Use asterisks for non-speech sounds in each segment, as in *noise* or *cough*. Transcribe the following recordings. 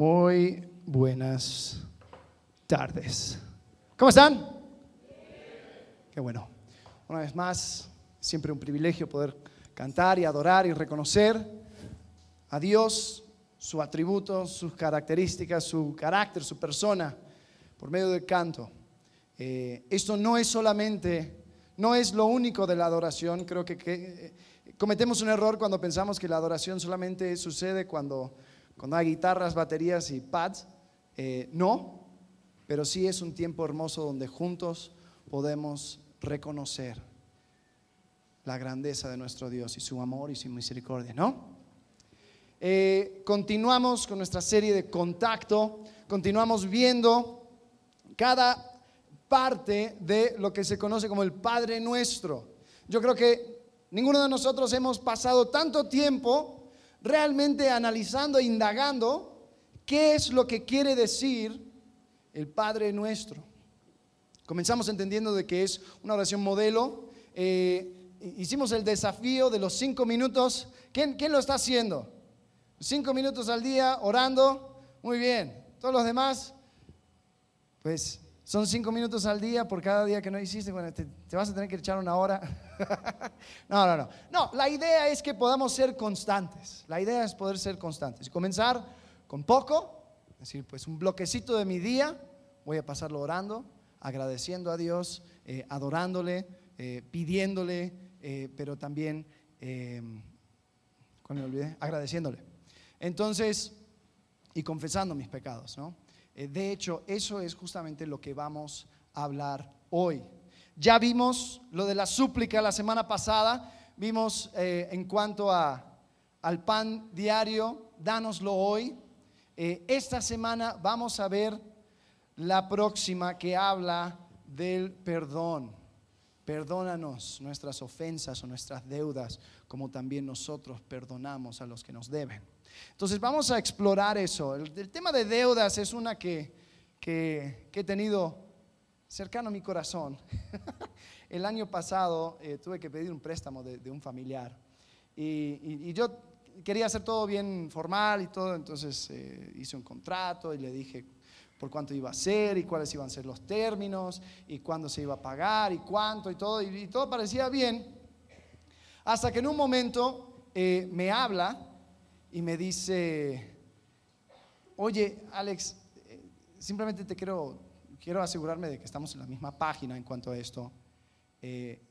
Muy buenas tardes. ¿Cómo están? Qué bueno. Una vez más, siempre un privilegio poder cantar y adorar y reconocer a Dios, su atributo, sus características, su carácter, su persona, por medio del canto. Eh, esto no es solamente, no es lo único de la adoración. Creo que, eh, cometemos un error cuando pensamos que la adoración solamente sucede cuando cuando hay guitarras, baterías y pads, eh, no, pero sí es un tiempo hermoso donde juntos podemos reconocer la grandeza de nuestro Dios y su amor y su misericordia, ¿no? Eh, continuamos con nuestra serie de contacto, continuamos viendo cada parte de lo que se conoce como el Padre Nuestro. Yo creo que ninguno de nosotros hemos pasado tanto tiempo realmente analizando e indagando qué es lo que quiere decir el Padre nuestro. Comenzamos entendiendo de que es una oración modelo. Eh, hicimos el desafío de los cinco minutos. ¿Quién, ¿Quién lo está haciendo? Cinco minutos al día orando. Muy bien. Todos los demás, pues son cinco minutos al día por cada día que no hiciste. Bueno, te, vas a tener que echar una hora. *laughs* no, no, no. No, la idea es que podamos ser constantes. La idea es poder ser constantes. Y comenzar con poco, es decir, pues un bloquecito de mi día, voy a pasarlo orando, agradeciendo a Dios, eh, adorándole, eh, pidiéndole, eh, pero también, cuando me olvidé, agradeciéndole. Entonces, y confesando mis pecados, ¿no? Eh, de hecho, eso es justamente lo que vamos a hablar hoy. Ya vimos lo de la súplica la semana pasada, vimos eh, en cuanto a, al pan diario, dánoslo hoy. Eh, esta semana vamos a ver la próxima que habla del perdón. Perdónanos nuestras ofensas o nuestras deudas, como también nosotros perdonamos a los que nos deben. Entonces vamos a explorar eso. El, tema de deudas es una que, he tenido cercano a mi corazón. *laughs* el año pasado eh, tuve que pedir un préstamo de, un familiar y, yo quería hacer todo bien formal y todo, entonces eh, hice un contrato y le dije por cuánto iba a ser y cuáles iban a ser los términos y cuándo se iba a pagar y cuánto y todo, y, todo parecía bien. Hasta que en un momento eh, me habla y me dice, oye, Alex, eh, simplemente te quiero, quiero asegurarme de que estamos en la misma página en cuanto a esto. Eh,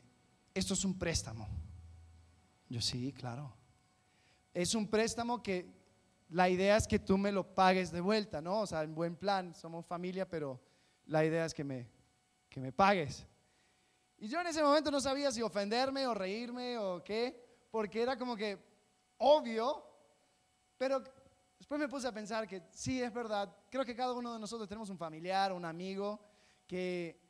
esto es un préstamo. Yo sí, claro. Es un préstamo que la idea es que tú me lo pagues de vuelta, ¿no? O sea, en buen plan, somos familia, pero la idea es que me, que me pagues. Y yo en ese momento no sabía si ofenderme o reírme o qué, porque era como que obvio pero después me puse a pensar que sí, es verdad, creo que cada uno de nosotros tenemos un familiar, un amigo, que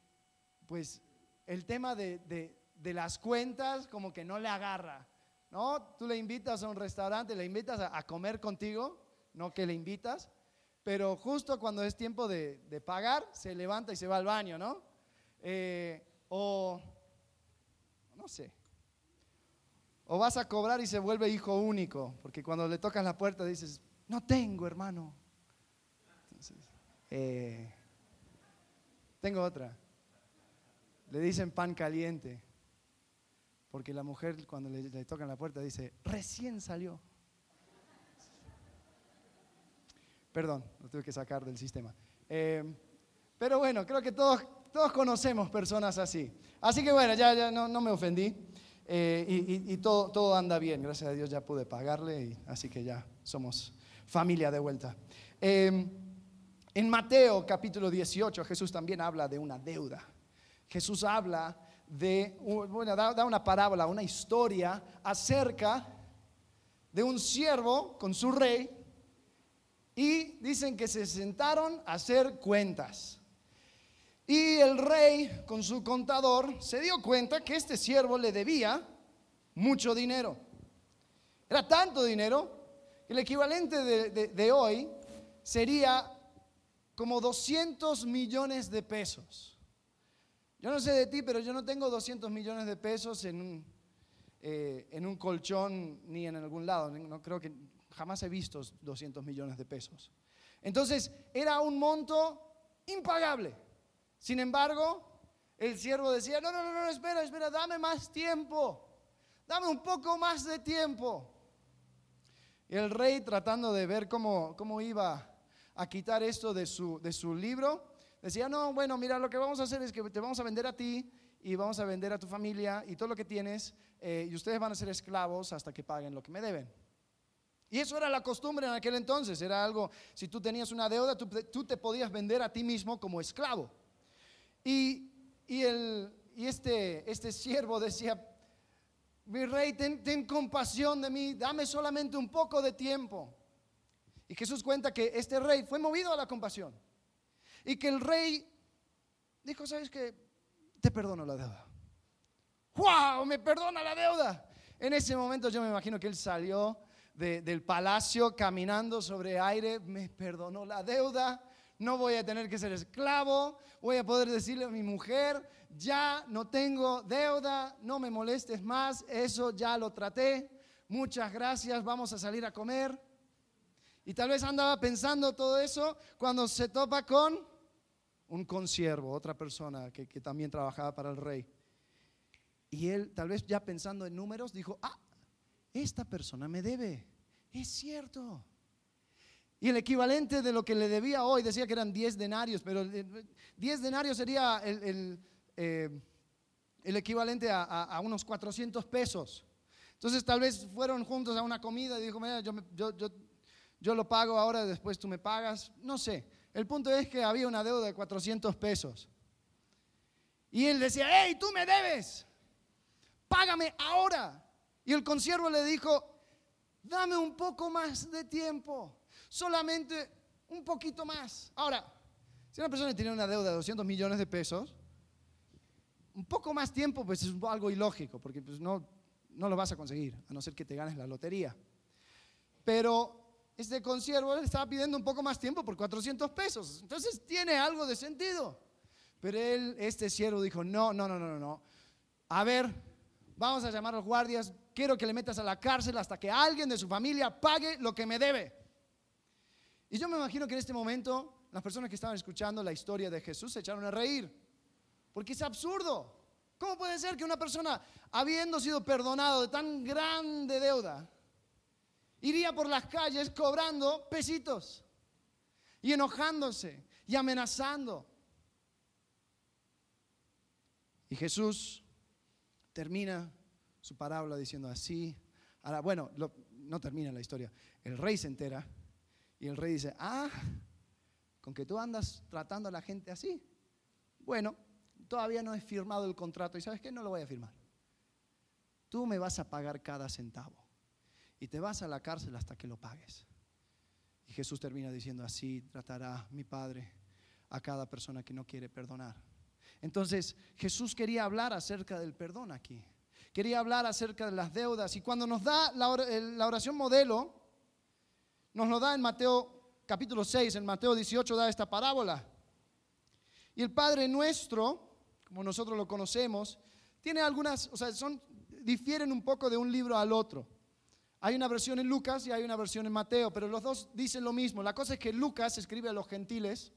pues el tema de, las cuentas como que no le agarra, ¿no? Tú le invitas a un restaurante, le invitas a, comer contigo, no que le invitas, pero justo cuando es tiempo de, pagar, se levanta y se va al baño, ¿no? Eh, o, no sé, o vas a cobrar y se vuelve hijo único, porque cuando le tocas la puerta dices, no tengo hermano. Eh, tengo otra. Le dicen pan caliente, porque la mujer cuando le, tocan la puerta dice, recién salió. Perdón, lo tuve que sacar del sistema. Eh, pero bueno, creo que todos, todos conocemos personas así. Así que bueno, ya, ya no, no me ofendí. Eh, y, todo, todo, anda bien, gracias a Dios ya pude pagarle, y, así que ya somos familia de vuelta. Em, en Mateo capítulo 18 Jesús también habla de una deuda. Jesús habla de, bueno, da, una parábola, una historia acerca de un siervo con su rey y dicen que se sentaron a hacer cuentas. Y el rey, con su contador, se dio cuenta que este siervo le debía mucho dinero. Era tanto dinero el equivalente de, hoy sería como 200 millones de pesos. Yo no sé de ti, pero yo no tengo 200 millones de pesos en un, eh, en un colchón ni en algún lado. No creo que jamás he visto 200 millones de pesos. Entonces era un monto impagable. Sin embargo, el siervo decía, no, no, no, no, espera, espera, dame más tiempo, dame un poco más de tiempo. Y el rey tratando de ver cómo, cómo iba a quitar esto de su, de su libro, decía, no, bueno, mira, lo que vamos a hacer es que te vamos a vender a ti y vamos a vender a tu familia y todo lo que tienes eh, y ustedes van a ser esclavos hasta que paguen lo que me deben. Y eso era la costumbre en aquel entonces, era algo, si tú tenías una deuda, tú, te podías vender a ti mismo como esclavo. Y, el, y este, este siervo decía, mi rey, ten, ten compasión de mí, dame solamente un poco de tiempo. Y Jesús cuenta que este rey fue movido a la compasión. Y que el rey dijo, ¿sabes qué? Te perdono la deuda. ¡Wow! Me perdona la deuda. En ese momento yo me imagino que él salió del palacio caminando sobre aire, me perdonó la deuda, no voy a tener que ser esclavo, voy a poder decirle a mi mujer, ya no tengo deuda, no me molestes más, eso ya lo traté, muchas gracias, vamos a salir a comer. Y tal vez andaba pensando todo eso cuando se topa con un consiervo, otra persona que, que también trabajaba para el rey. Y él, tal vez ya pensando en números, dijo, ah, esta persona me debe. Es cierto. Y el equivalente de lo que le debía hoy, decía que eran 10 denarios, pero 10 denarios sería el, eh, equivalente a, unos 400 pesos. Entonces tal vez fueron juntos a una comida y dijo, mira, yo, yo lo pago ahora, después tú me pagas. No sé. El punto es que había una deuda de 400 pesos. Y él decía, hey, tú me debes, págame ahora. Y el consiervo le dijo, dame un poco más de tiempo, solamente un poquito más. Ahora, si una persona tiene una deuda de 200 millones de pesos, un poco más tiempo pues es algo ilógico, porque pues no, no lo vas a conseguir, a no ser que te ganes la lotería. Pero este consiervo le estaba pidiendo un poco más tiempo por 400 pesos, entonces tiene algo de sentido. Pero él, este siervo dijo, no, no, no, no, no. A ver, vamos a llamar a los guardias, quiero que le metas a la cárcel hasta que alguien de su familia pague lo que me debe. Y yo me imagino que en este momento las personas que estaban escuchando la historia de Jesús se echaron a reír, porque es absurdo. ¿Cómo puede ser que una persona, habiendo sido perdonado de tan grande deuda, iría por las calles cobrando pesitos y enojándose y amenazando? Y Jesús termina su parábola diciendo así. Ahora, bueno, no termina la historia. El rey se entera y el rey dice, ah, con que tú andas tratando a la gente así. Bueno, todavía no he firmado el contrato y sabes qué, no lo voy a firmar. Tú me vas a pagar cada centavo y te vas a la cárcel hasta que lo pagues. Y Jesús termina diciendo, así tratará mi Padre a cada persona que no quiere perdonar. Entonces Jesús quería hablar acerca del perdón aquí. Quería hablar acerca de las deudas. Y cuando nos da la oración modelo, nos lo da en Mateo capítulo 6, en Mateo 18 da esta parábola. Y el Padre nuestro, como nosotros lo conocemos, tiene algunas, o sea, son, difieren un poco de un libro al otro. Hay una versión en Lucas y hay una versión en Mateo, pero los dos dicen lo mismo. La cosa es que Lucas escribe a los gentiles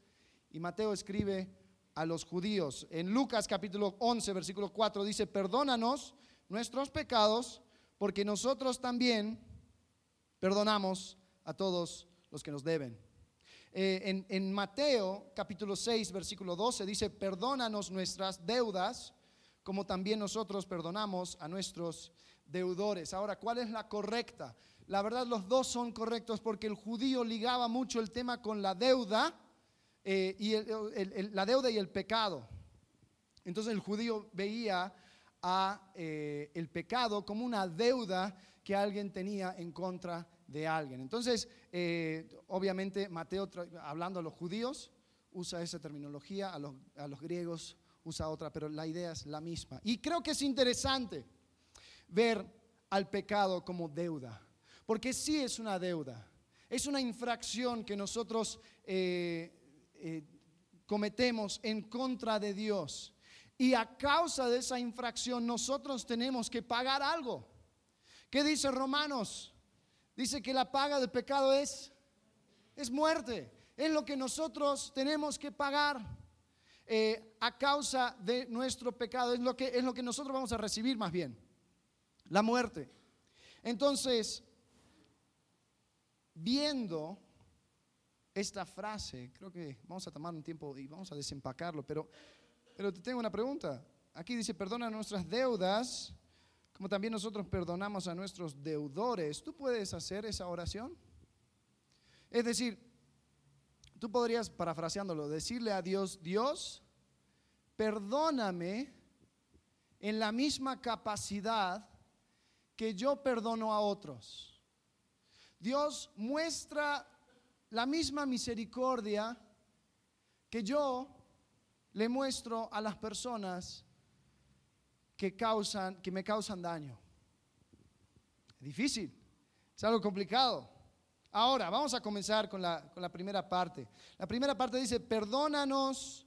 y Mateo escribe a los judíos. En Lucas capítulo 11, versículo 4 dice, perdónanos nuestros pecados, porque nosotros también perdonamos a todos los que nos deben. Eh, en, en, Mateo capítulo 6, versículo 12 dice, perdónanos nuestras deudas, como también nosotros perdonamos a nuestros deudores. Ahora, ¿cuál es la correcta? La verdad, los dos son correctos porque el judío ligaba mucho el tema con la deuda eh, y la deuda y el pecado. Entonces el judío veía a eh, el pecado como una deuda que alguien tenía en contra de alguien. Entonces, eh, obviamente Mateo, hablando a los judíos, usa esa terminología, a los, a los griegos usa otra, pero la idea es la misma. Y creo que es interesante ver al pecado como deuda, porque sí es una deuda, es una infracción que nosotros eh, cometemos en contra de Dios. Y a causa de esa infracción nosotros tenemos que pagar algo. ¿Qué dice Romanos? Dice que la paga del pecado es, es muerte. es lo que nosotros tenemos que pagar eh, a causa de nuestro pecado. Es lo, que, es lo que nosotros vamos a recibir más bien. La muerte. Entonces, viendo esta frase, creo que vamos a tomar un tiempo y vamos a desempacarlo, pero, pero te tengo una pregunta. Aquí dice, perdona nuestras deudas, como también nosotros perdonamos a nuestros deudores. ¿Tú puedes hacer esa oración? Es decir, tú podrías, parafraseándolo, decirle a Dios, Dios, perdóname en la misma capacidad que yo perdono a otros. Dios muestra la misma misericordia que yo le muestro a las personas que, causan, que me causan daño. Es difícil, es algo complicado. Ahora, vamos a comenzar con la, con la primera parte. La primera parte dice, perdónanos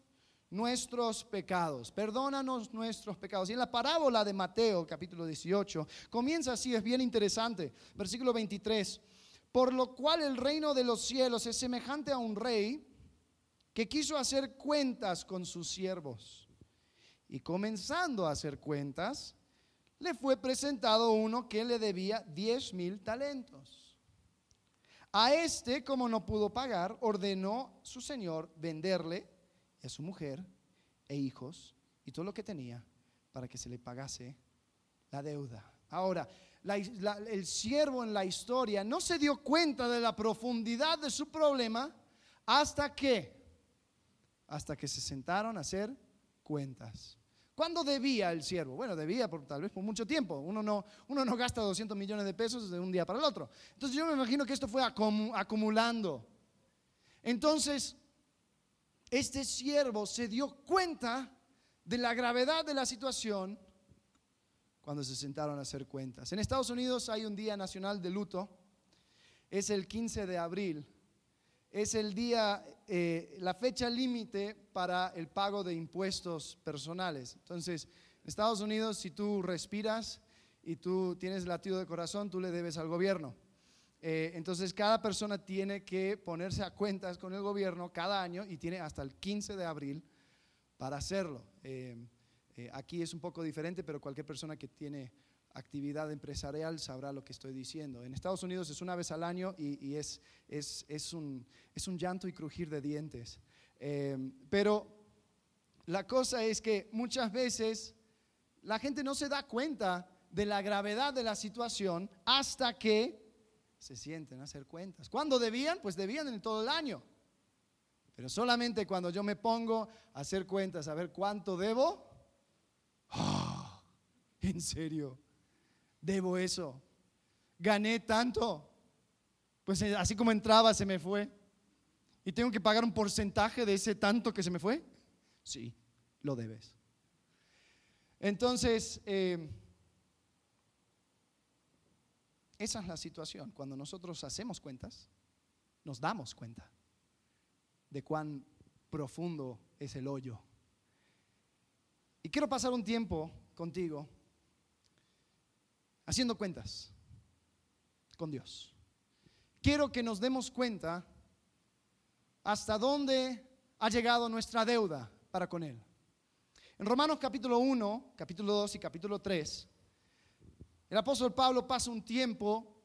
nuestros pecados, perdónanos nuestros pecados. Y en la parábola de Mateo, capítulo 18, comienza así, es bien interesante, versículo 23. Por lo cual el reino de los cielos es semejante a un rey que quiso hacer cuentas con sus siervos. Y comenzando a hacer cuentas, le fue presentado uno que le debía diez mil talentos. A este, como no pudo pagar, ordenó su señor venderle a su mujer e hijos y todo lo que tenía para que se le pagase la deuda. Ahora, el siervo en la historia no se dio cuenta de la profundidad de su problema hasta que, hasta que se sentaron a hacer cuentas. ¿Cuándo debía el siervo? Bueno, debía por, tal vez por mucho tiempo. Uno no, uno no gasta 200 millones de pesos de un día para el otro. Entonces yo me imagino que esto fue acumulando. Entonces, este siervo se dio cuenta de la gravedad de la situación cuando se sentaron a hacer cuentas. En Estados Unidos hay un día nacional de luto, es el 15 de abril, es el día, eh, la fecha límite para el pago de impuestos personales. Entonces, en Estados Unidos, si tú respiras y tú tienes latido de corazón, tú le debes al gobierno. Eh, entonces, cada persona tiene que ponerse a cuentas con el gobierno cada año y tiene hasta el 15 de abril para hacerlo. Eh, aquí es un poco diferente, pero cualquier persona que tiene actividad empresarial sabrá lo que estoy diciendo. En Estados Unidos es una vez al año y, es, es, un, es, un, llanto y crujir de dientes. Eh, pero la cosa es que muchas veces la gente no se da cuenta de la gravedad de la situación hasta que se sienten a hacer cuentas. ¿Cuándo debían? Pues debían en todo el año. Pero solamente cuando yo me pongo a hacer cuentas, a ver cuánto debo, Ah, ¿En serio? ¿Debo eso? ¿Gané tanto? Pues eh, así como entraba se me fue. ¿Y tengo que pagar un porcentaje de ese tanto que se me fue? Sí, lo debes. Entonces, eh, esa es la situación. Cuando nosotros hacemos cuentas, nos damos cuenta de cuán profundo es el hoyo y quiero pasar un tiempo contigo haciendo cuentas con Dios. Quiero que nos demos cuenta hasta dónde ha llegado nuestra deuda para con Él. En Romanos capítulo 1, capítulo 2 y capítulo 3, el apóstol Pablo pasa un tiempo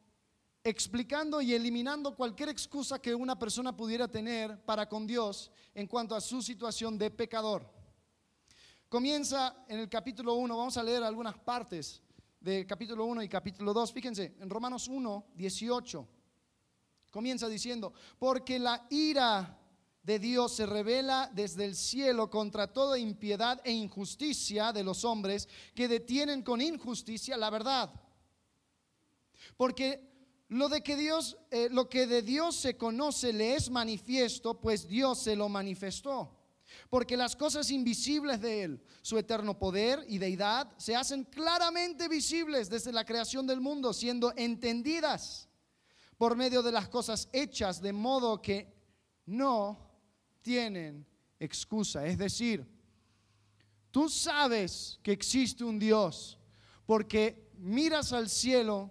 explicando y eliminando cualquier excusa que una persona pudiera tener para con Dios en cuanto a su situación de pecador. Comienza en el capítulo 1, vamos a leer algunas partes de capítulo 1 y capítulo 2. Fíjense, en Romanos 1, 18, comienza diciendo, porque la ira de Dios se revela desde el cielo contra toda impiedad e injusticia de los hombres que detienen con injusticia la verdad. Porque lo de que Dios, eh, lo que de Dios se conoce le es manifiesto, pues Dios se lo manifestó. Porque las cosas invisibles de Él, su eterno poder y deidad, se hacen claramente visibles desde la creación del mundo, siendo entendidas por medio de las cosas hechas, de modo que no tienen excusa. Es decir, tú sabes que existe un Dios porque miras al cielo,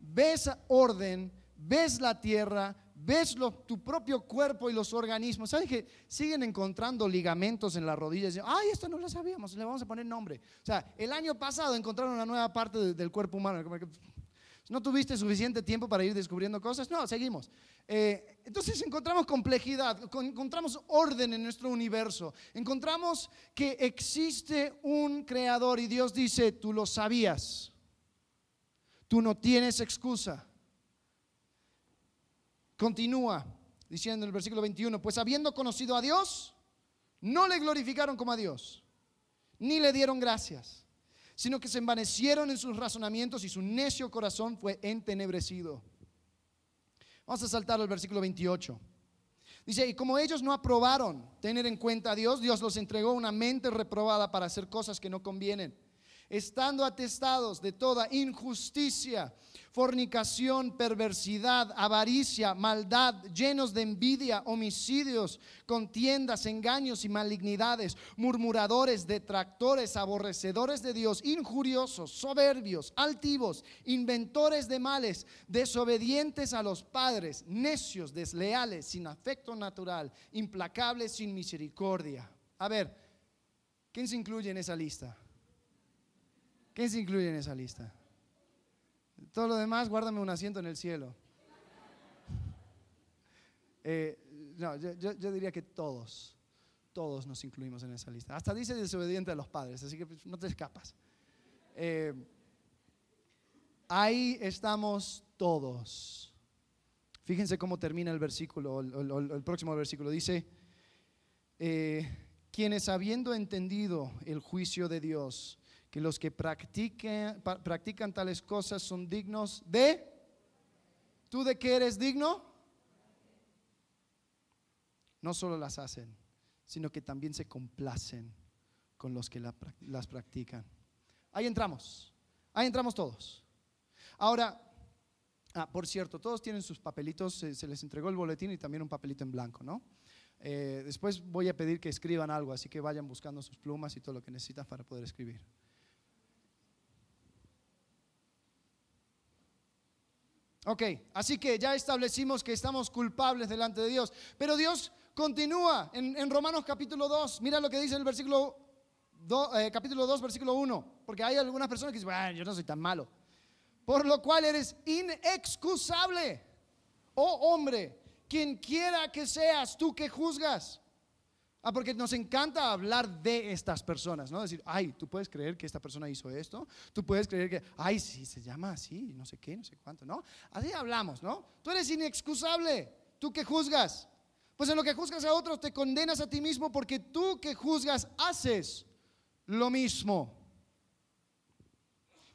ves orden, ves la tierra, ves tu propio cuerpo y los organismos. ¿Sabes que siguen encontrando ligamentos en las rodillas? Ay, esto no lo sabíamos, le vamos a poner nombre. O sea, el año pasado encontraron una nueva parte del cuerpo humano. ¿No tuviste suficiente tiempo para ir descubriendo cosas? No, seguimos. Eh, entonces encontramos complejidad, encontramos orden en nuestro universo, encontramos que existe un creador y Dios dice, tú lo sabías, tú no tienes excusa. Continúa diciendo en el versículo 21, pues habiendo conocido a Dios, no le glorificaron como a Dios, ni le dieron gracias sino que se envanecieron en sus razonamientos y su necio corazón fue entenebrecido. Vamos a saltar al versículo 28. Dice, y como ellos no aprobaron tener en cuenta a Dios, Dios los entregó una mente reprobada para hacer cosas que no convienen, estando atestados de toda injusticia fornicación, perversidad, avaricia, maldad, llenos de envidia, homicidios, contiendas, engaños y malignidades, murmuradores, detractores, aborrecedores de Dios, injuriosos, soberbios, altivos, inventores de males, desobedientes a los padres, necios, desleales, sin afecto natural, implacables, sin misericordia. A ver, ¿quién se incluye en esa lista? ¿Quién se incluye en esa lista? Todo lo demás, guárdame un asiento en el cielo. *laughs* Eh, no, yo, diría que todos, todos nos incluimos en esa lista. Hasta dice desobediente a los padres, así que pues, no te escapas. Eh, ahí estamos todos. Fíjense cómo termina el versículo, el, próximo versículo. Dice, eh, quienes habiendo entendido el juicio de Dios, que los que practiquen, practican tales cosas son dignos de... ¿Tú de qué eres digno? No solo las hacen, sino que también se complacen con los que las practican. Ahí entramos, ahí entramos todos. Ahora, ah, por cierto, todos tienen sus papelitos, se, les entregó el boletín y también un papelito en blanco, ¿no? Eh, después voy a pedir que escriban algo, así que vayan buscando sus plumas y todo lo que necesitan para poder escribir. Ok, así que ya establecimos que estamos culpables delante de Dios. Pero Dios continúa en, Romanos capítulo 2. Mira lo que dice el versículo eh, capítulo 2, versículo 1. Porque hay algunas personas que dicen, yo no soy tan malo. Por lo cual eres inexcusable. Oh hombre, quien quiera que seas, tú que juzgas. Ah, porque nos encanta hablar de estas personas, ¿no? Decir, ay, tú puedes creer que esta persona hizo esto, tú puedes creer que, ay, sí, se llama así, no sé qué, no sé cuánto, ¿no? Así hablamos, ¿no? Tú eres inexcusable, tú que juzgas. Pues en lo que juzgas a otros te condenas a ti mismo porque tú que juzgas haces lo mismo.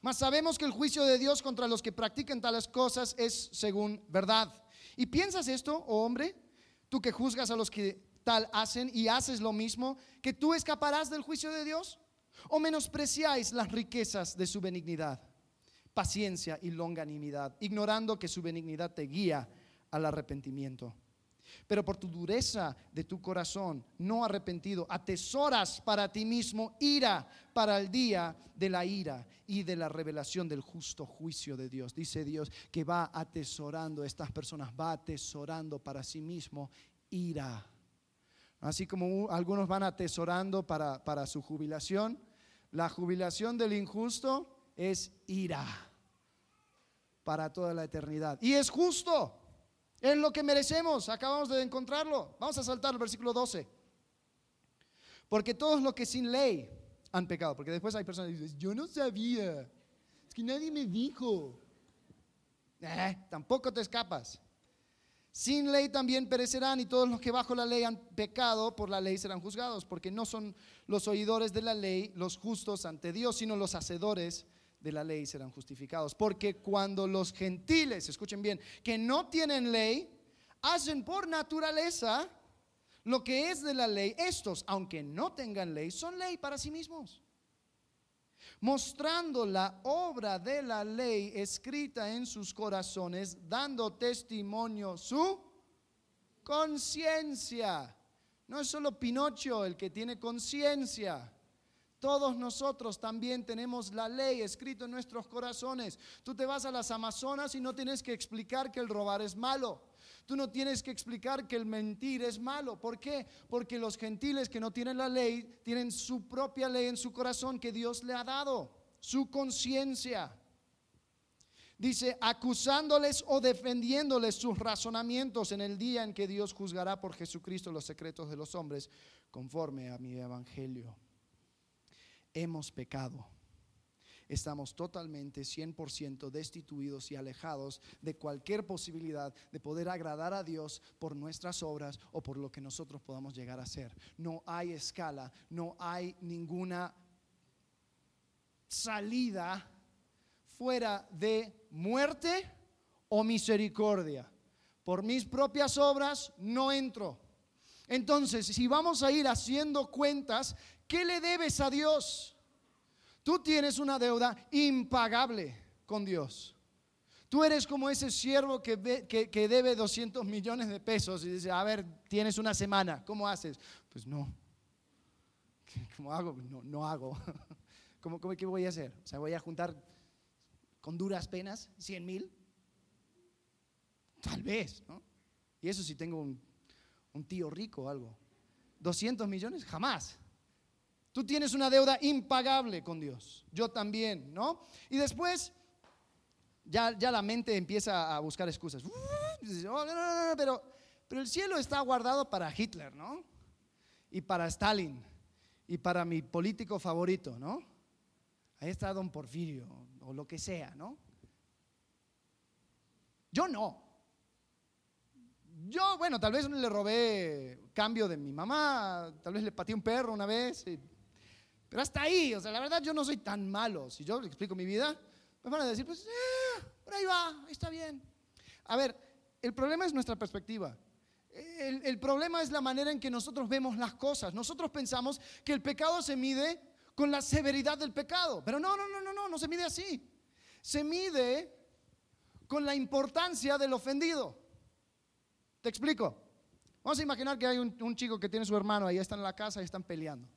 Mas sabemos que el juicio de Dios contra los que practican tales cosas es según verdad. ¿Y piensas esto, oh hombre? Tú que juzgas a los que tal hacen y haces lo mismo, que tú escaparás del juicio de Dios? ¿O menospreciáis las riquezas de su benignidad, paciencia y longanimidad, ignorando que su benignidad te guía al arrepentimiento? Pero por tu dureza de tu corazón, no arrepentido, atesoras para ti mismo ira para el día de la ira y de la revelación del justo juicio de Dios. Dice Dios que va atesorando, estas personas va atesorando para sí mismo ira Así como algunos van atesorando para, para su jubilación, la jubilación del injusto es ira para toda la eternidad. Y es justo, es lo que merecemos, acabamos de encontrarlo. Vamos a saltar al versículo 12. Porque todos los que sin ley han pecado, porque después hay personas que dicen, yo no sabía, es que nadie me dijo. Eh, tampoco te escapas. Sin ley también perecerán y todos los que bajo la ley han pecado por la ley serán juzgados, porque no son los oidores de la ley los justos ante Dios, sino los hacedores de la ley serán justificados. Porque cuando los gentiles, escuchen bien, que no tienen ley, hacen por naturaleza lo que es de la ley, estos, aunque no tengan ley, son ley para sí mismos mostrando la obra de la ley escrita en sus corazones, dando testimonio su conciencia. No es solo Pinocho el que tiene conciencia. Todos nosotros también tenemos la ley escrito en nuestros corazones. Tú te vas a las Amazonas y no tienes que explicar que el robar es malo. Tú no tienes que explicar que el mentir es malo. ¿Por qué? Porque los gentiles que no tienen la ley tienen su propia ley en su corazón que Dios le ha dado, su conciencia. Dice, acusándoles o defendiéndoles sus razonamientos en el día en que Dios juzgará por Jesucristo los secretos de los hombres, conforme a mi evangelio. Hemos pecado. Estamos totalmente, 100% destituidos y alejados de cualquier posibilidad de poder agradar a Dios por nuestras obras o por lo que nosotros podamos llegar a ser. No hay escala, no hay ninguna salida fuera de muerte o misericordia. Por mis propias obras no entro. Entonces, si vamos a ir haciendo cuentas, ¿qué le debes a Dios? Tú tienes una deuda impagable con Dios. Tú eres como ese siervo que, debe 200 millones de pesos y dice, a ver, tienes una semana, ¿cómo haces? Pues no. ¿Cómo hago? No, no hago. *laughs* ¿Cómo, ¿Qué voy a hacer? O sea, voy a juntar con duras penas, 100 mil. Tal vez, ¿no? Y eso si tengo un, un tío rico o algo. 200 millones, jamás. Tú tienes una deuda impagable con Dios. Yo también, ¿no? Y después ya, ya la mente empieza a buscar excusas. Oh, pero, pero el cielo está guardado para Hitler, ¿no? Y para Stalin. Y para mi político favorito, ¿no? Ahí está don Porfirio, o lo que sea, ¿no? Yo no. Yo, bueno, tal vez le robé cambio de mi mamá, tal vez le pateé un perro una vez, pero hasta ahí, o sea, la verdad yo no soy tan malo. Si yo le explico mi vida, me van a decir, pues, eh, por ahí va, está bien. A ver, el problema es nuestra perspectiva. El, problema es la manera en que nosotros vemos las cosas. Nosotros pensamos que el pecado se mide con la severidad del pecado. Pero no, no, no, no, no, no se mide así. Se mide con la importancia del ofendido. Te explico. Vamos a imaginar que hay un, chico que tiene su hermano, ahí están en la casa y están peleando.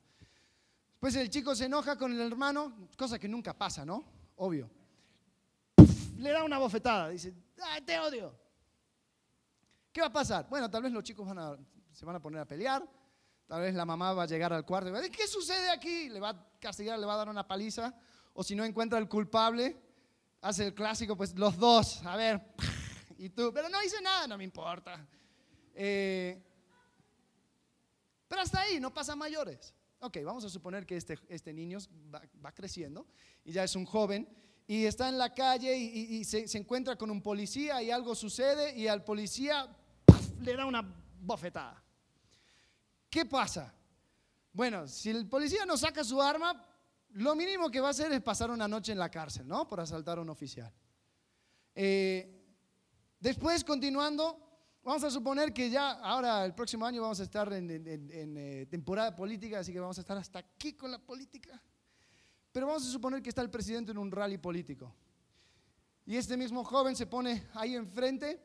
Pues el chico se enoja con el hermano, cosa que nunca pasa, ¿no? Obvio. le da una bofetada, dice, ¡ay, te odio! ¿Qué va a pasar? Bueno, tal vez los chicos se van a poner a pelear, Tal vez la mamá va a llegar al cuarto y va a decir, ¿qué sucede aquí? Le va a castigar, le va a dar una paliza. O si no encuentra el culpable, hace el clásico, pues los dos, a ver, *laughs* y tú, pero no hice nada, no me importa. Eh, pero hasta ahí, no pasa mayores. Ok, vamos a suponer que este, este niño va, creciendo y ya es un joven y está en la calle y, se, encuentra con un policía y algo sucede y al policía le da una bofetada. ¿Qué pasa? Bueno, si el policía no saca su arma, lo mínimo que va a hacer es pasar una noche en la cárcel, ¿no? Por asaltar a un oficial. Eh, después, continuando, vamos a suponer que ya ahora el próximo año vamos a estar en, eh, temporada política, así que vamos a estar hasta aquí con la política. Pero vamos a suponer que está el presidente en un rally político. Y este mismo joven se pone ahí enfrente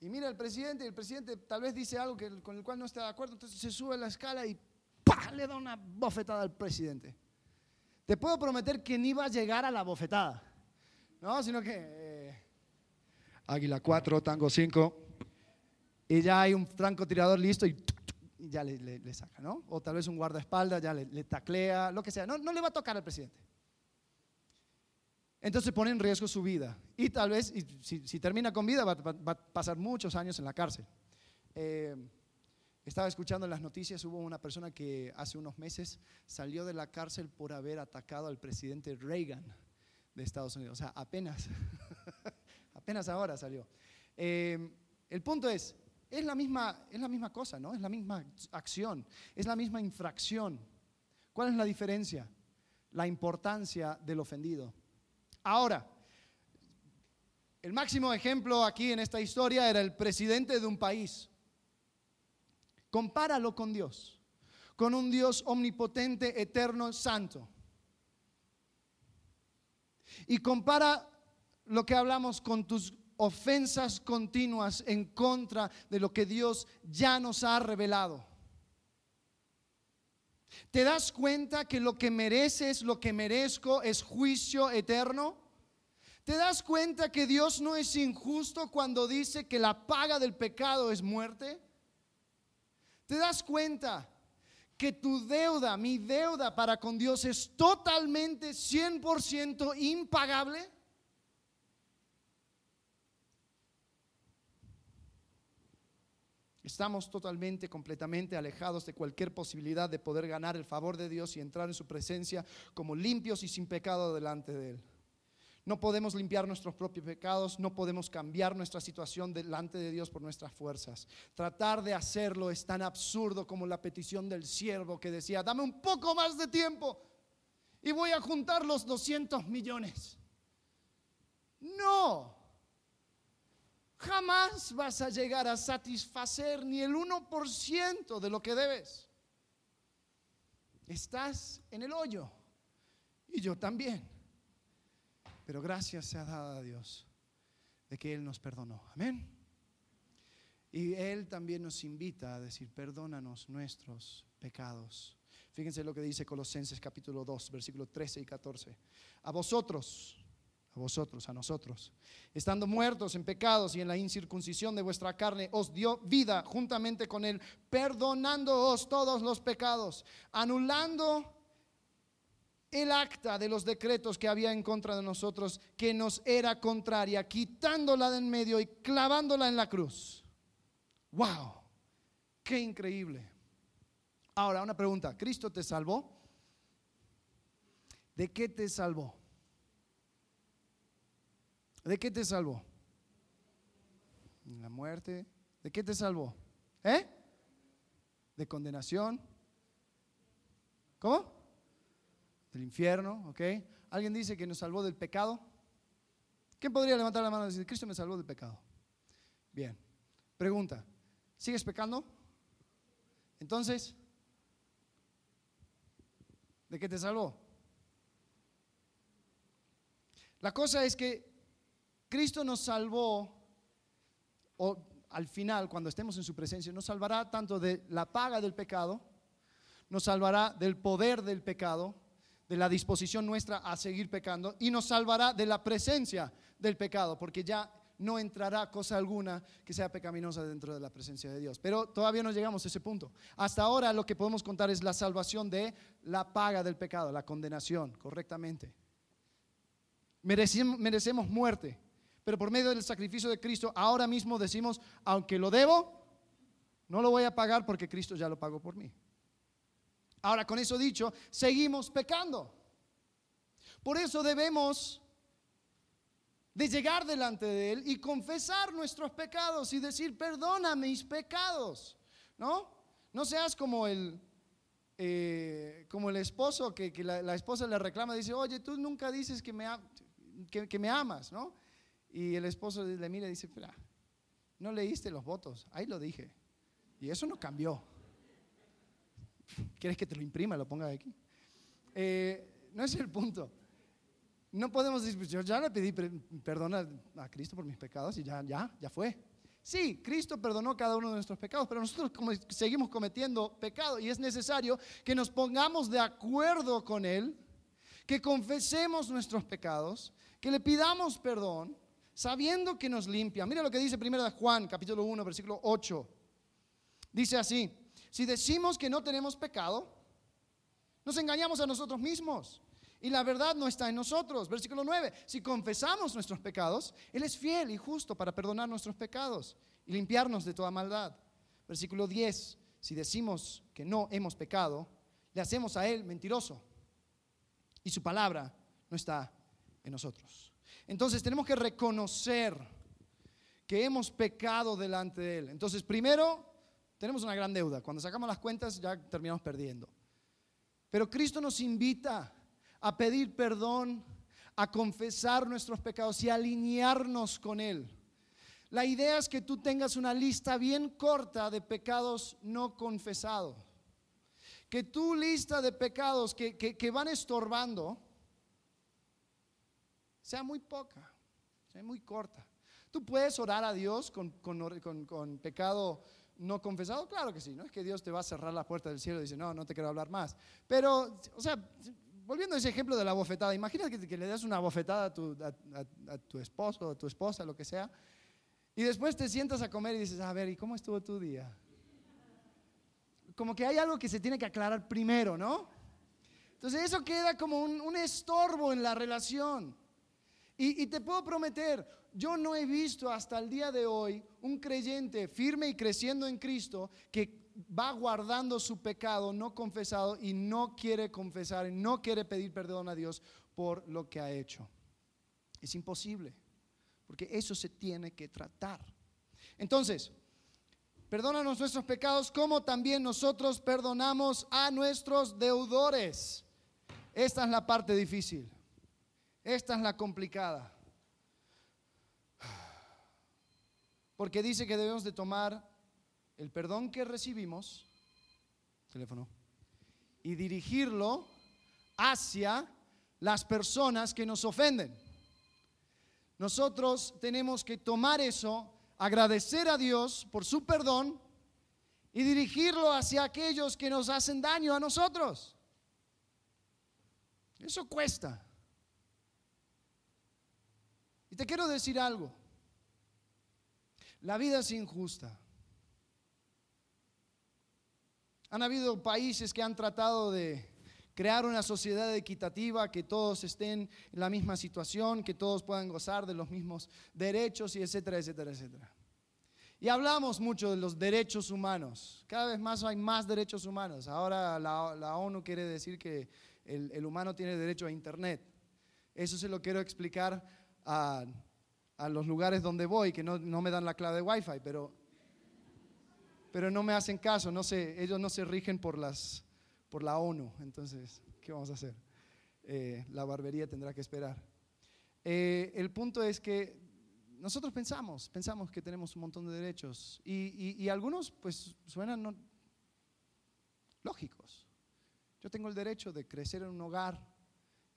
y mira al presidente y el presidente tal vez dice algo que, con el cual no está de acuerdo, entonces se sube a la escala y le da una bofetada al presidente. Te puedo prometer que ni va a llegar a la bofetada, ¿no? Sino que Águila 4, Tango 5, y ya hay un francotirador listo y, ya le, saca, ¿no? O tal vez un guardaespaldas ya le, taclea, lo que sea. No, no le va a tocar al presidente entonces pone en riesgo su vida. Y tal vez, si, termina con vida, va, a pasar muchos años en la cárcel. Eh, estaba escuchando las noticias, hubo una persona que hace unos meses salió de la cárcel por haber atacado al presidente Reagan de Estados Unidos. O sea, apenas, *laughs* apenas ahora salió. Eh, el punto es, es la, misma, es la misma cosa, ¿no? Es la misma acción, es la misma infracción. ¿Cuál es la diferencia? La importancia del ofendido. Ahora, el máximo ejemplo aquí en esta historia era el presidente de un país. Compáralo con Dios, con un Dios omnipotente, eterno, santo. Y compara lo que hablamos con tus ofensas continuas en contra de lo que Dios ya nos ha revelado. ¿Te das cuenta que lo que mereces, lo que merezco es juicio eterno? ¿Te das cuenta que Dios no es injusto cuando dice que la paga del pecado es muerte? ¿Te das cuenta que tu deuda, mi deuda para con Dios es totalmente 100% impagable? Estamos totalmente, completamente alejados de cualquier posibilidad de poder ganar el favor de Dios y entrar en su presencia como limpios y sin pecado delante de Él. No podemos limpiar nuestros propios pecados, no podemos cambiar nuestra situación delante de Dios por nuestras fuerzas. Tratar de hacerlo es tan absurdo como la petición del siervo que decía, dame un poco más de tiempo y voy a juntar los 200 millones. No, jamás vas a llegar a satisfacer ni el 1% de lo que debes. Estás en el hoyo y yo también. Pero gracias sea dada a Dios de que Él nos perdonó. Amén. Y Él también nos invita a decir, perdónanos nuestros pecados. Fíjense lo que dice Colosenses capítulo 2, versículos 13 y 14. A vosotros, a vosotros, a nosotros, estando muertos en pecados y en la incircuncisión de vuestra carne, os dio vida juntamente con Él, perdonándoos todos los pecados, anulando el acta de los decretos que había en contra de nosotros, que nos era contraria, quitándola de en medio y clavándola en la cruz. ¡Wow! ¡Qué increíble! Ahora, una pregunta, ¿Cristo te salvó? ¿De qué te salvó? ¿De qué te salvó? La muerte. ¿De qué te salvó? ¿Eh? ¿De condenación? ¿Cómo? Del infierno, ¿ok? ¿Alguien dice que nos salvó del pecado? ¿Quién podría levantar la mano y decir, Cristo me salvó del pecado? Bien. Pregunta, ¿sigues pecando? Entonces, ¿de qué te salvó? La cosa es que Cristo nos salvó, o al final, cuando estemos en su presencia, nos salvará tanto de la paga del pecado, nos salvará del poder del pecado, de la disposición nuestra a seguir pecando, y nos salvará de la presencia del pecado, porque ya no entrará cosa alguna que sea pecaminosa dentro de la presencia de Dios. Pero todavía no llegamos a ese punto. Hasta ahora lo que podemos contar es la salvación de la paga del pecado, la condenación, correctamente. Merecemos, merecemos muerte, pero por medio del sacrificio de Cristo, ahora mismo decimos, aunque lo debo, no lo voy a pagar porque Cristo ya lo pagó por mí. Ahora, con eso dicho, seguimos pecando. Por eso debemos de llegar delante de Él y confesar nuestros pecados y decir, perdona mis pecados. ¿No? No seas como el, eh, como el esposo que, la, esposa le reclama, dice, oye, tú nunca dices que me, que, que me amas, ¿no? Y el esposo le mira y dice, no leíste los votos, ahí lo dije. Y eso no cambió. ¿Quieres que te lo imprima, lo ponga aquí? Eh, no es el punto. No podemos decir, pues yo ya le pedí perdón a Cristo por mis pecados y ya, ya, ya fue. Sí, Cristo perdonó cada uno de nuestros pecados, pero nosotros seguimos cometiendo pecado y es necesario que nos pongamos de acuerdo con Él, que confesemos nuestros pecados, que le pidamos perdón sabiendo que nos limpia. Mira lo que dice 1 Juan, capítulo 1, versículo 8. Dice así, si decimos que no tenemos pecado, nos engañamos a nosotros mismos. Y la verdad no está en nosotros. Versículo 9. Si confesamos nuestros pecados, Él es fiel y justo para perdonar nuestros pecados y limpiarnos de toda maldad. Versículo 10. Si decimos que no hemos pecado, le hacemos a Él mentiroso. Y su palabra no está en nosotros. Entonces tenemos que reconocer que hemos pecado delante de Él. Entonces, primero, tenemos una gran deuda. Cuando sacamos las cuentas ya terminamos perdiendo. Pero Cristo nos invita a pedir perdón, a confesar nuestros pecados y alinearnos con Él. La idea es que tú tengas una lista bien corta de pecados no confesados. Que tu lista de pecados que, que van estorbando, sea muy poca, sea muy corta. Tú puedes orar a Dios con, pecado no confesado? Claro que sí, no es que Dios te va a cerrar la puerta del cielo y dice, no, no te quiero hablar más. Pero, o sea, volviendo a ese ejemplo de la bofetada, imagínate que, le das una bofetada a tu, a, tu esposo, a tu esposa, lo que sea, y después te sientas a comer y dices, a ver, ¿y cómo estuvo tu día? Como que hay algo que se tiene que aclarar primero, ¿no? Entonces eso queda como un, estorbo en la relación. Y te puedo prometer, yo no he visto hasta el día de hoy un creyente firme y creciendo en Cristo que va guardando su pecado no confesado y no quiere confesar y no quiere pedir perdón a Dios por lo que ha hecho. Es imposible, porque eso se tiene que tratar. Entonces, perdónanos nuestros pecados como también nosotros perdonamos a nuestros deudores. Esta es la parte difícil. Esta es la complicada. Porque dice que debemos de tomar el perdón que recibimos, teléfono, y dirigirlo hacia las personas que nos ofenden. Nosotros tenemos que tomar eso, agradecer a Dios por su perdón y dirigirlo hacia aquellos que nos hacen daño a nosotros. Eso cuesta. Y te quiero decir algo. La vida es injusta. Han habido países que han tratado de crear una sociedad equitativa, que todos estén en la misma situación, que todos puedan gozar de los mismos derechos y etcétera, etcétera, etcétera. Y hablamos mucho de los derechos humanos. Cada vez más hay más derechos humanos. Ahora la, ONU quiere decir que el, el humano tiene derecho a Internet. Eso se lo quiero explicar a a los lugares donde voy, que no, me dan la clave de Wi-Fi, pero, pero no me hacen caso, no sé, ellos no se rigen por, las, por la ONU, entonces, ¿qué vamos a hacer? Eh, la barbería tendrá que esperar. Eh, el punto es que nosotros pensamos, pensamos que tenemos un montón de derechos y, algunos pues suenan lógicos. Yo tengo el derecho de crecer en un hogar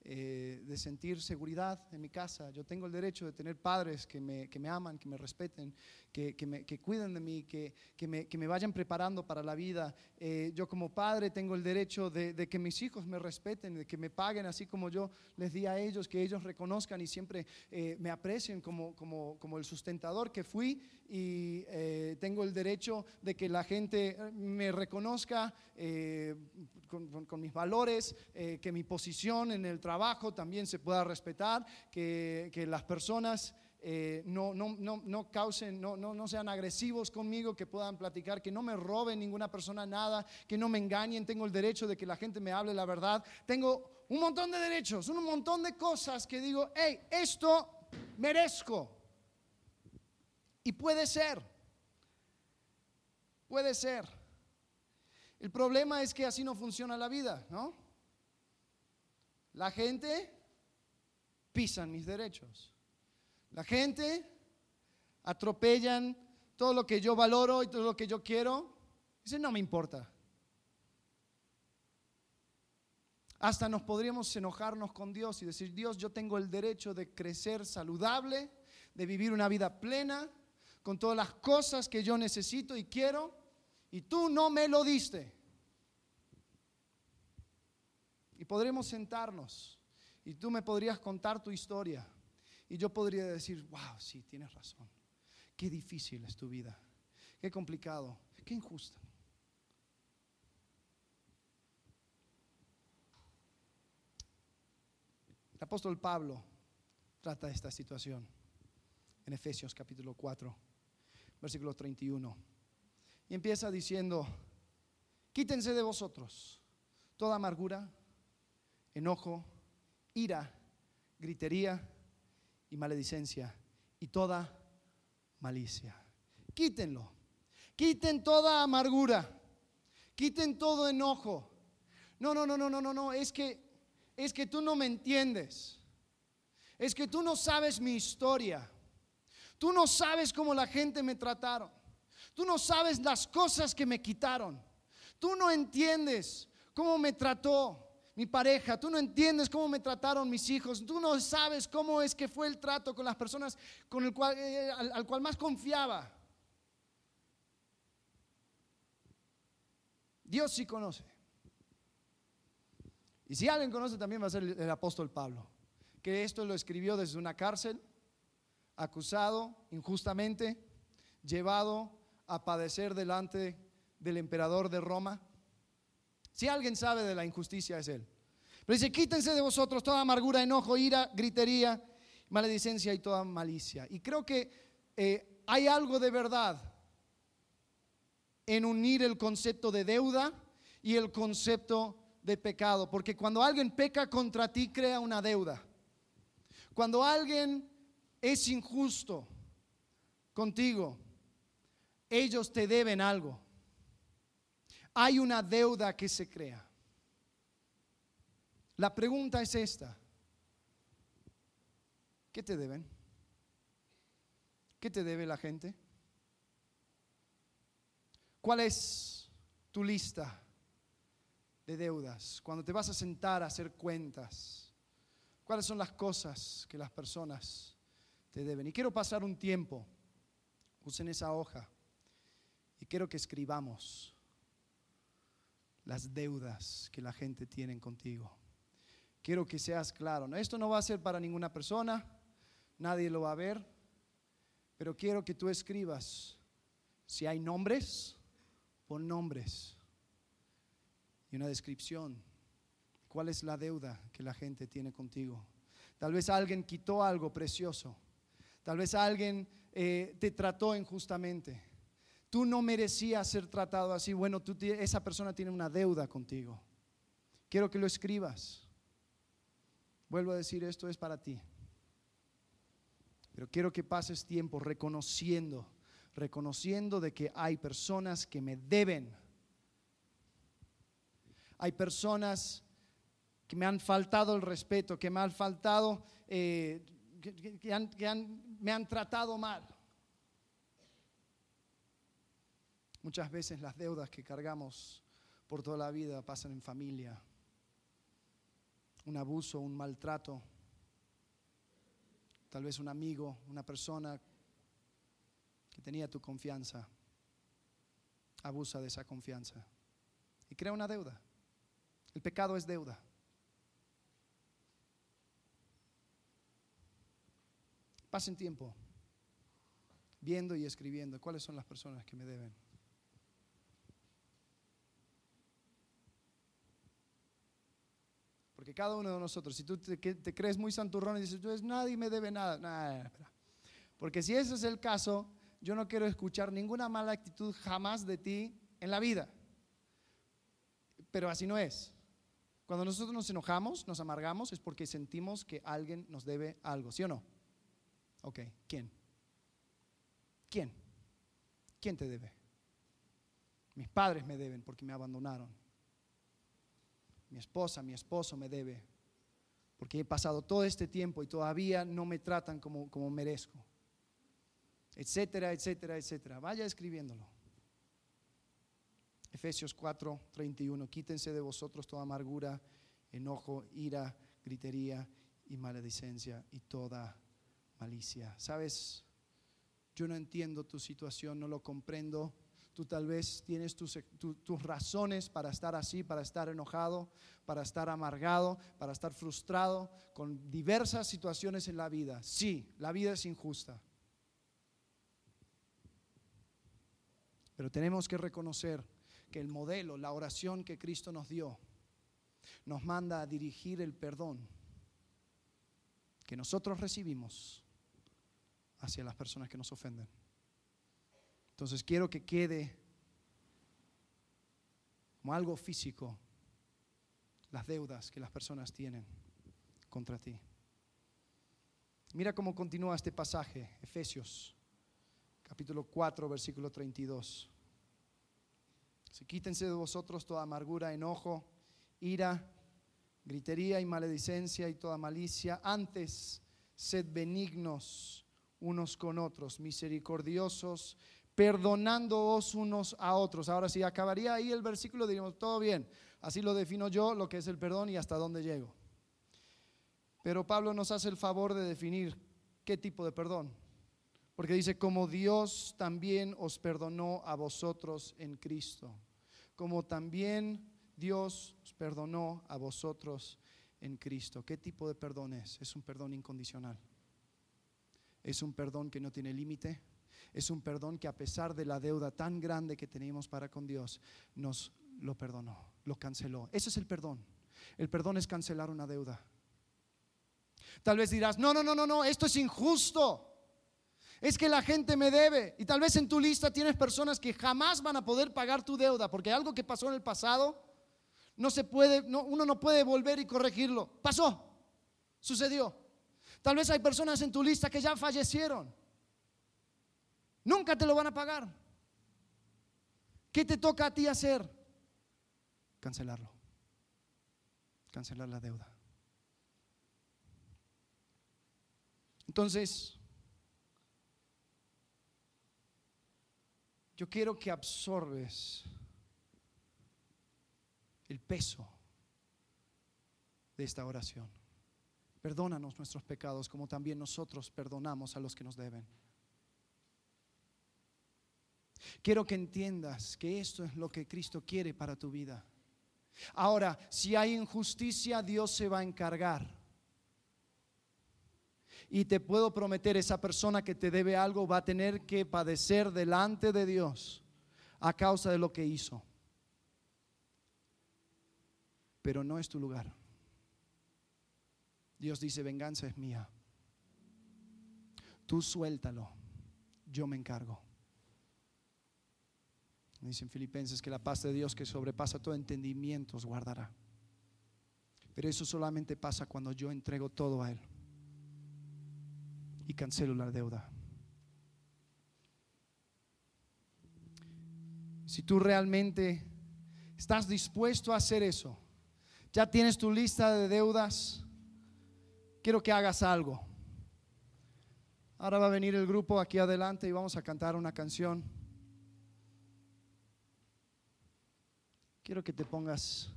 eh, de sentir seguridad en mi casa. Yo tengo el derecho de tener padres que me, que me aman, que me respeten, que, que, me, que cuiden de mí, que, que, me, que me vayan preparando para la vida. Eh, yo como padre tengo el derecho de, de, que mis hijos me respeten, de que me paguen así como yo les di a ellos, que ellos reconozcan y siempre eh, me aprecien como, como, como, el sustentador que fui y tengo el derecho de que la gente me reconozca con, con, mis valores, que mi posición en el trabajo también se pueda respetar, que, que las personas eh, no, no, no, no, causen, no, no, no sean agresivos conmigo, que puedan platicar, que no me roben ninguna persona nada, que no me engañen, tengo el derecho de que la gente me hable la verdad, tengo un montón de derechos, un montón de cosas que digo, hey, esto merezco. Y puede ser, puede ser. El problema es que así no funciona la vida, ¿no? La gente pisan mis derechos. La gente atropellan todo lo que yo valoro y todo lo que yo quiero. Dice, no me importa. Hasta nos podríamos enojarnos con Dios y decir, Dios, yo tengo el derecho de crecer saludable, de vivir una vida plena, con todas las cosas que yo necesito y quiero, y tú no me lo diste. Y podremos sentarnos y tú me podrías contar tu historia. Y yo podría decir, wow, sí, tienes razón. Qué difícil es tu vida. Qué complicado. Qué injusto. El apóstol Pablo trata esta situación en Efesios capítulo 4, versículo 31. Y empieza diciendo, quítense de vosotros toda amargura enojo, ira, gritería y maledicencia y toda malicia. Quítenlo. Quiten toda amargura. Quiten todo enojo. No, no, no, no, no, no, no, es que es que tú no me entiendes. Es que tú no sabes mi historia. Tú no sabes cómo la gente me trataron. Tú no sabes las cosas que me quitaron. Tú no entiendes cómo me trató mi pareja, tú no entiendes cómo me trataron mis hijos, tú no sabes cómo es que fue el trato con las personas con el cual, eh, al, cual más confiaba. Dios sí conoce. Y si alguien conoce también va a ser el apóstol Pablo, que esto lo escribió desde una cárcel, acusado injustamente, llevado a padecer delante del emperador de Roma. Si alguien sabe de la injusticia es él. Pero dice, quítense de vosotros toda amargura, enojo, ira, gritería, maledicencia y toda malicia. Y creo que eh, hay algo de verdad en unir el concepto de deuda y el concepto de pecado, porque cuando alguien peca contra ti crea una deuda. Cuando alguien es injusto contigo, ellos te deben algo. Hay una deuda que se crea. La pregunta es esta. ¿Qué te deben? ¿Qué te debe la gente? ¿Cuál es tu lista de deudas? Cuando te vas a sentar a hacer cuentas, ¿cuáles son las cosas que las personas te deben? Y quiero pasar un tiempo, usen esa hoja, y quiero que escribamos las deudas que la gente tiene contigo. Quiero que seas claro. Esto no va a ser para ninguna persona, nadie lo va a ver, pero quiero que tú escribas si hay nombres Pon nombres y una descripción. ¿Cuál es la deuda que la gente tiene contigo? Tal vez alguien quitó algo precioso. Tal vez alguien eh, te trató injustamente. Tú no merecías ser tratado así. Bueno, tú, esa persona tiene una deuda contigo. Quiero que lo escribas. Vuelvo a decir, esto es para ti. Pero quiero que pases tiempo reconociendo reconociendo de que hay personas que me deben. Hay personas que me han faltado el respeto, que me han faltado, eh, que, me han tratado mal. Muchas veces las deudas que cargamos por toda la vida pasan en familia. Un abuso, un maltrato, tal vez un amigo, una persona que tenía tu confianza, abusa de esa confianza y crea una deuda. El pecado es deuda. Pasen tiempo viendo y escribiendo cuáles son las personas que me deben. Porque cada uno de nosotros, si tú te, crees muy santurrón y dices, tú nadie me debe nada, nada, porque si ese es el caso, yo no quiero escuchar ninguna mala actitud jamás de ti en la vida. Pero así no es. Cuando nosotros nos enojamos, nos amargamos, es porque sentimos que alguien nos debe algo, ¿sí o no? Ok, ¿quién? ¿Quién? ¿Quién te debe? Mis padres me deben porque me abandonaron. Mi esposa, mi esposo me debe porque he pasado todo este tiempo y todavía no me tratan como, como merezco etcétera, etcétera, etcétera. Vaya escribiéndolo. Efesios 4, 31. Quítense de vosotros toda amargura, enojo, ira, gritería y maledicencia y toda malicia. ¿Sabes? Yo no entiendo tu situación, no lo comprendo. Tú tal vez tienes tus, tus, razones para estar así, para estar enojado, para estar amargado, para estar frustrado con diversas situaciones en la vida. Sí, la vida es injusta. Pero tenemos que reconocer que el modelo, la oración que Cristo nos dio, nos manda a dirigir el perdón que nosotros recibimos hacia las personas que nos ofenden. Entonces quiero que quede como algo físico las deudas que las personas tienen contra ti. Mira cómo continúa este pasaje, Efesios capítulo 4, versículo 32. Se quítense de vosotros toda amargura, enojo, ira, gritería y maledicencia y toda malicia. Antes, sed benignos unos con otros, misericordiosos, perdonándoos unos a otros. Ahora, si acabaría ahí el versículo, diríamos, todo bien. Así lo defino yo, lo que es el perdón y hasta dónde llego. Pero Pablo nos hace el favor de definir qué tipo de perdón. Porque dice, como Dios también os perdonó a vosotros en Cristo. como también Dios os perdonó a vosotros en Cristo. ¿Qué tipo de perdón es? Es un perdón incondicional. Es un perdón que no tiene límite. Es un perdón que a pesar de la deuda tan grande que teníamos para con Dios, nos lo perdonó, lo canceló. Ese es el perdón. El perdón es cancelar una deuda. Tal vez dirás, no, no, no, no, no, esto es injusto. Es que la gente me debe. Y tal vez en tu lista tienes personas que jamás van a poder pagar tu deuda porque algo que pasó en el pasado no se puede, uno no puede volver y corregirlo. Pasó, sucedió. Tal vez hay personas en tu lista que ya fallecieron. Nunca te lo van a pagar. ¿Qué te toca a ti hacer? Cancelarlo. Cancelar la deuda. Entonces, yo quiero que absorbes el peso de esta oración. Perdónanos nuestros pecados como también nosotros perdonamos a los que nos deben. Quiero que entiendas que esto es lo que Cristo quiere para tu vida. Ahora, si hay injusticia, Dios se va a encargar. Y te puedo prometer, esa persona que te debe algo va a tener que padecer delante de Dios a causa de lo que hizo pero no es tu lugar. Dios dice, venganza es mía. Tú suéltalo, yo me encargo. Dicen Filipenses que la paz de Dios que sobrepasa todo entendimiento os guardará. Pero eso solamente pasa cuando yo entrego todo a Él y cancelo la deuda. Si tú realmente estás dispuesto a hacer eso, ya tienes tu lista de deudas. Quiero que hagas algo. Ahora va a venir el grupo aquí adelante y vamos a cantar una canción. Quiero que te pongas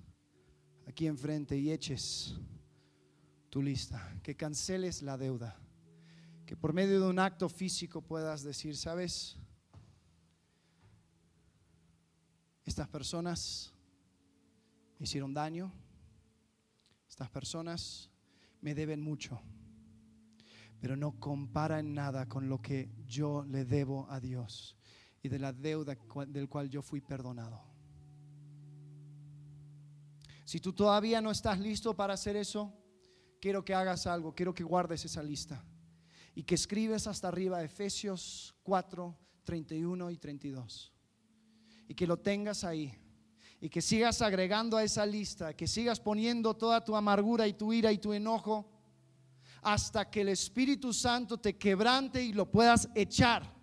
aquí enfrente y eches tu lista, que canceles la deuda, que por medio de un acto físico puedas decir, ¿sabes? Estas personas me hicieron daño, estas personas me deben mucho, pero no compara en nada con lo que yo le debo a Dios y de la deuda del cual yo fui perdonado. Si tú todavía no estás listo para hacer eso, quiero que hagas algo, quiero que guardes esa lista y que escribes hasta arriba Efesios 4, 31 y 32 y que lo tengas ahí y que sigas agregando a esa lista, que sigas poniendo toda tu amargura y tu ira y tu enojo hasta que el Espíritu Santo te quebrante y lo puedas echar,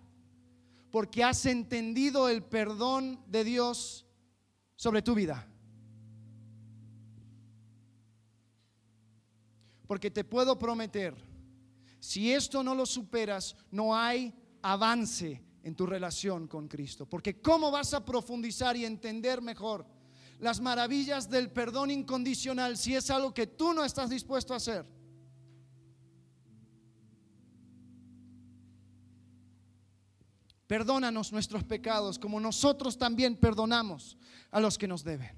porque has entendido el perdón de Dios sobre tu vida. Porque te puedo prometer, si esto no lo superas, no hay avance en tu relación con Cristo. Porque ¿cómo vas a profundizar y entender mejor las maravillas del perdón incondicional si es algo que tú no estás dispuesto a hacer? Perdónanos nuestros pecados como nosotros también perdonamos a los que nos deben.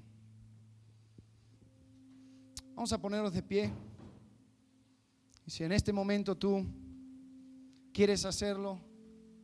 Vamos a ponernos de pie. Si en este momento tú quieres hacerlo,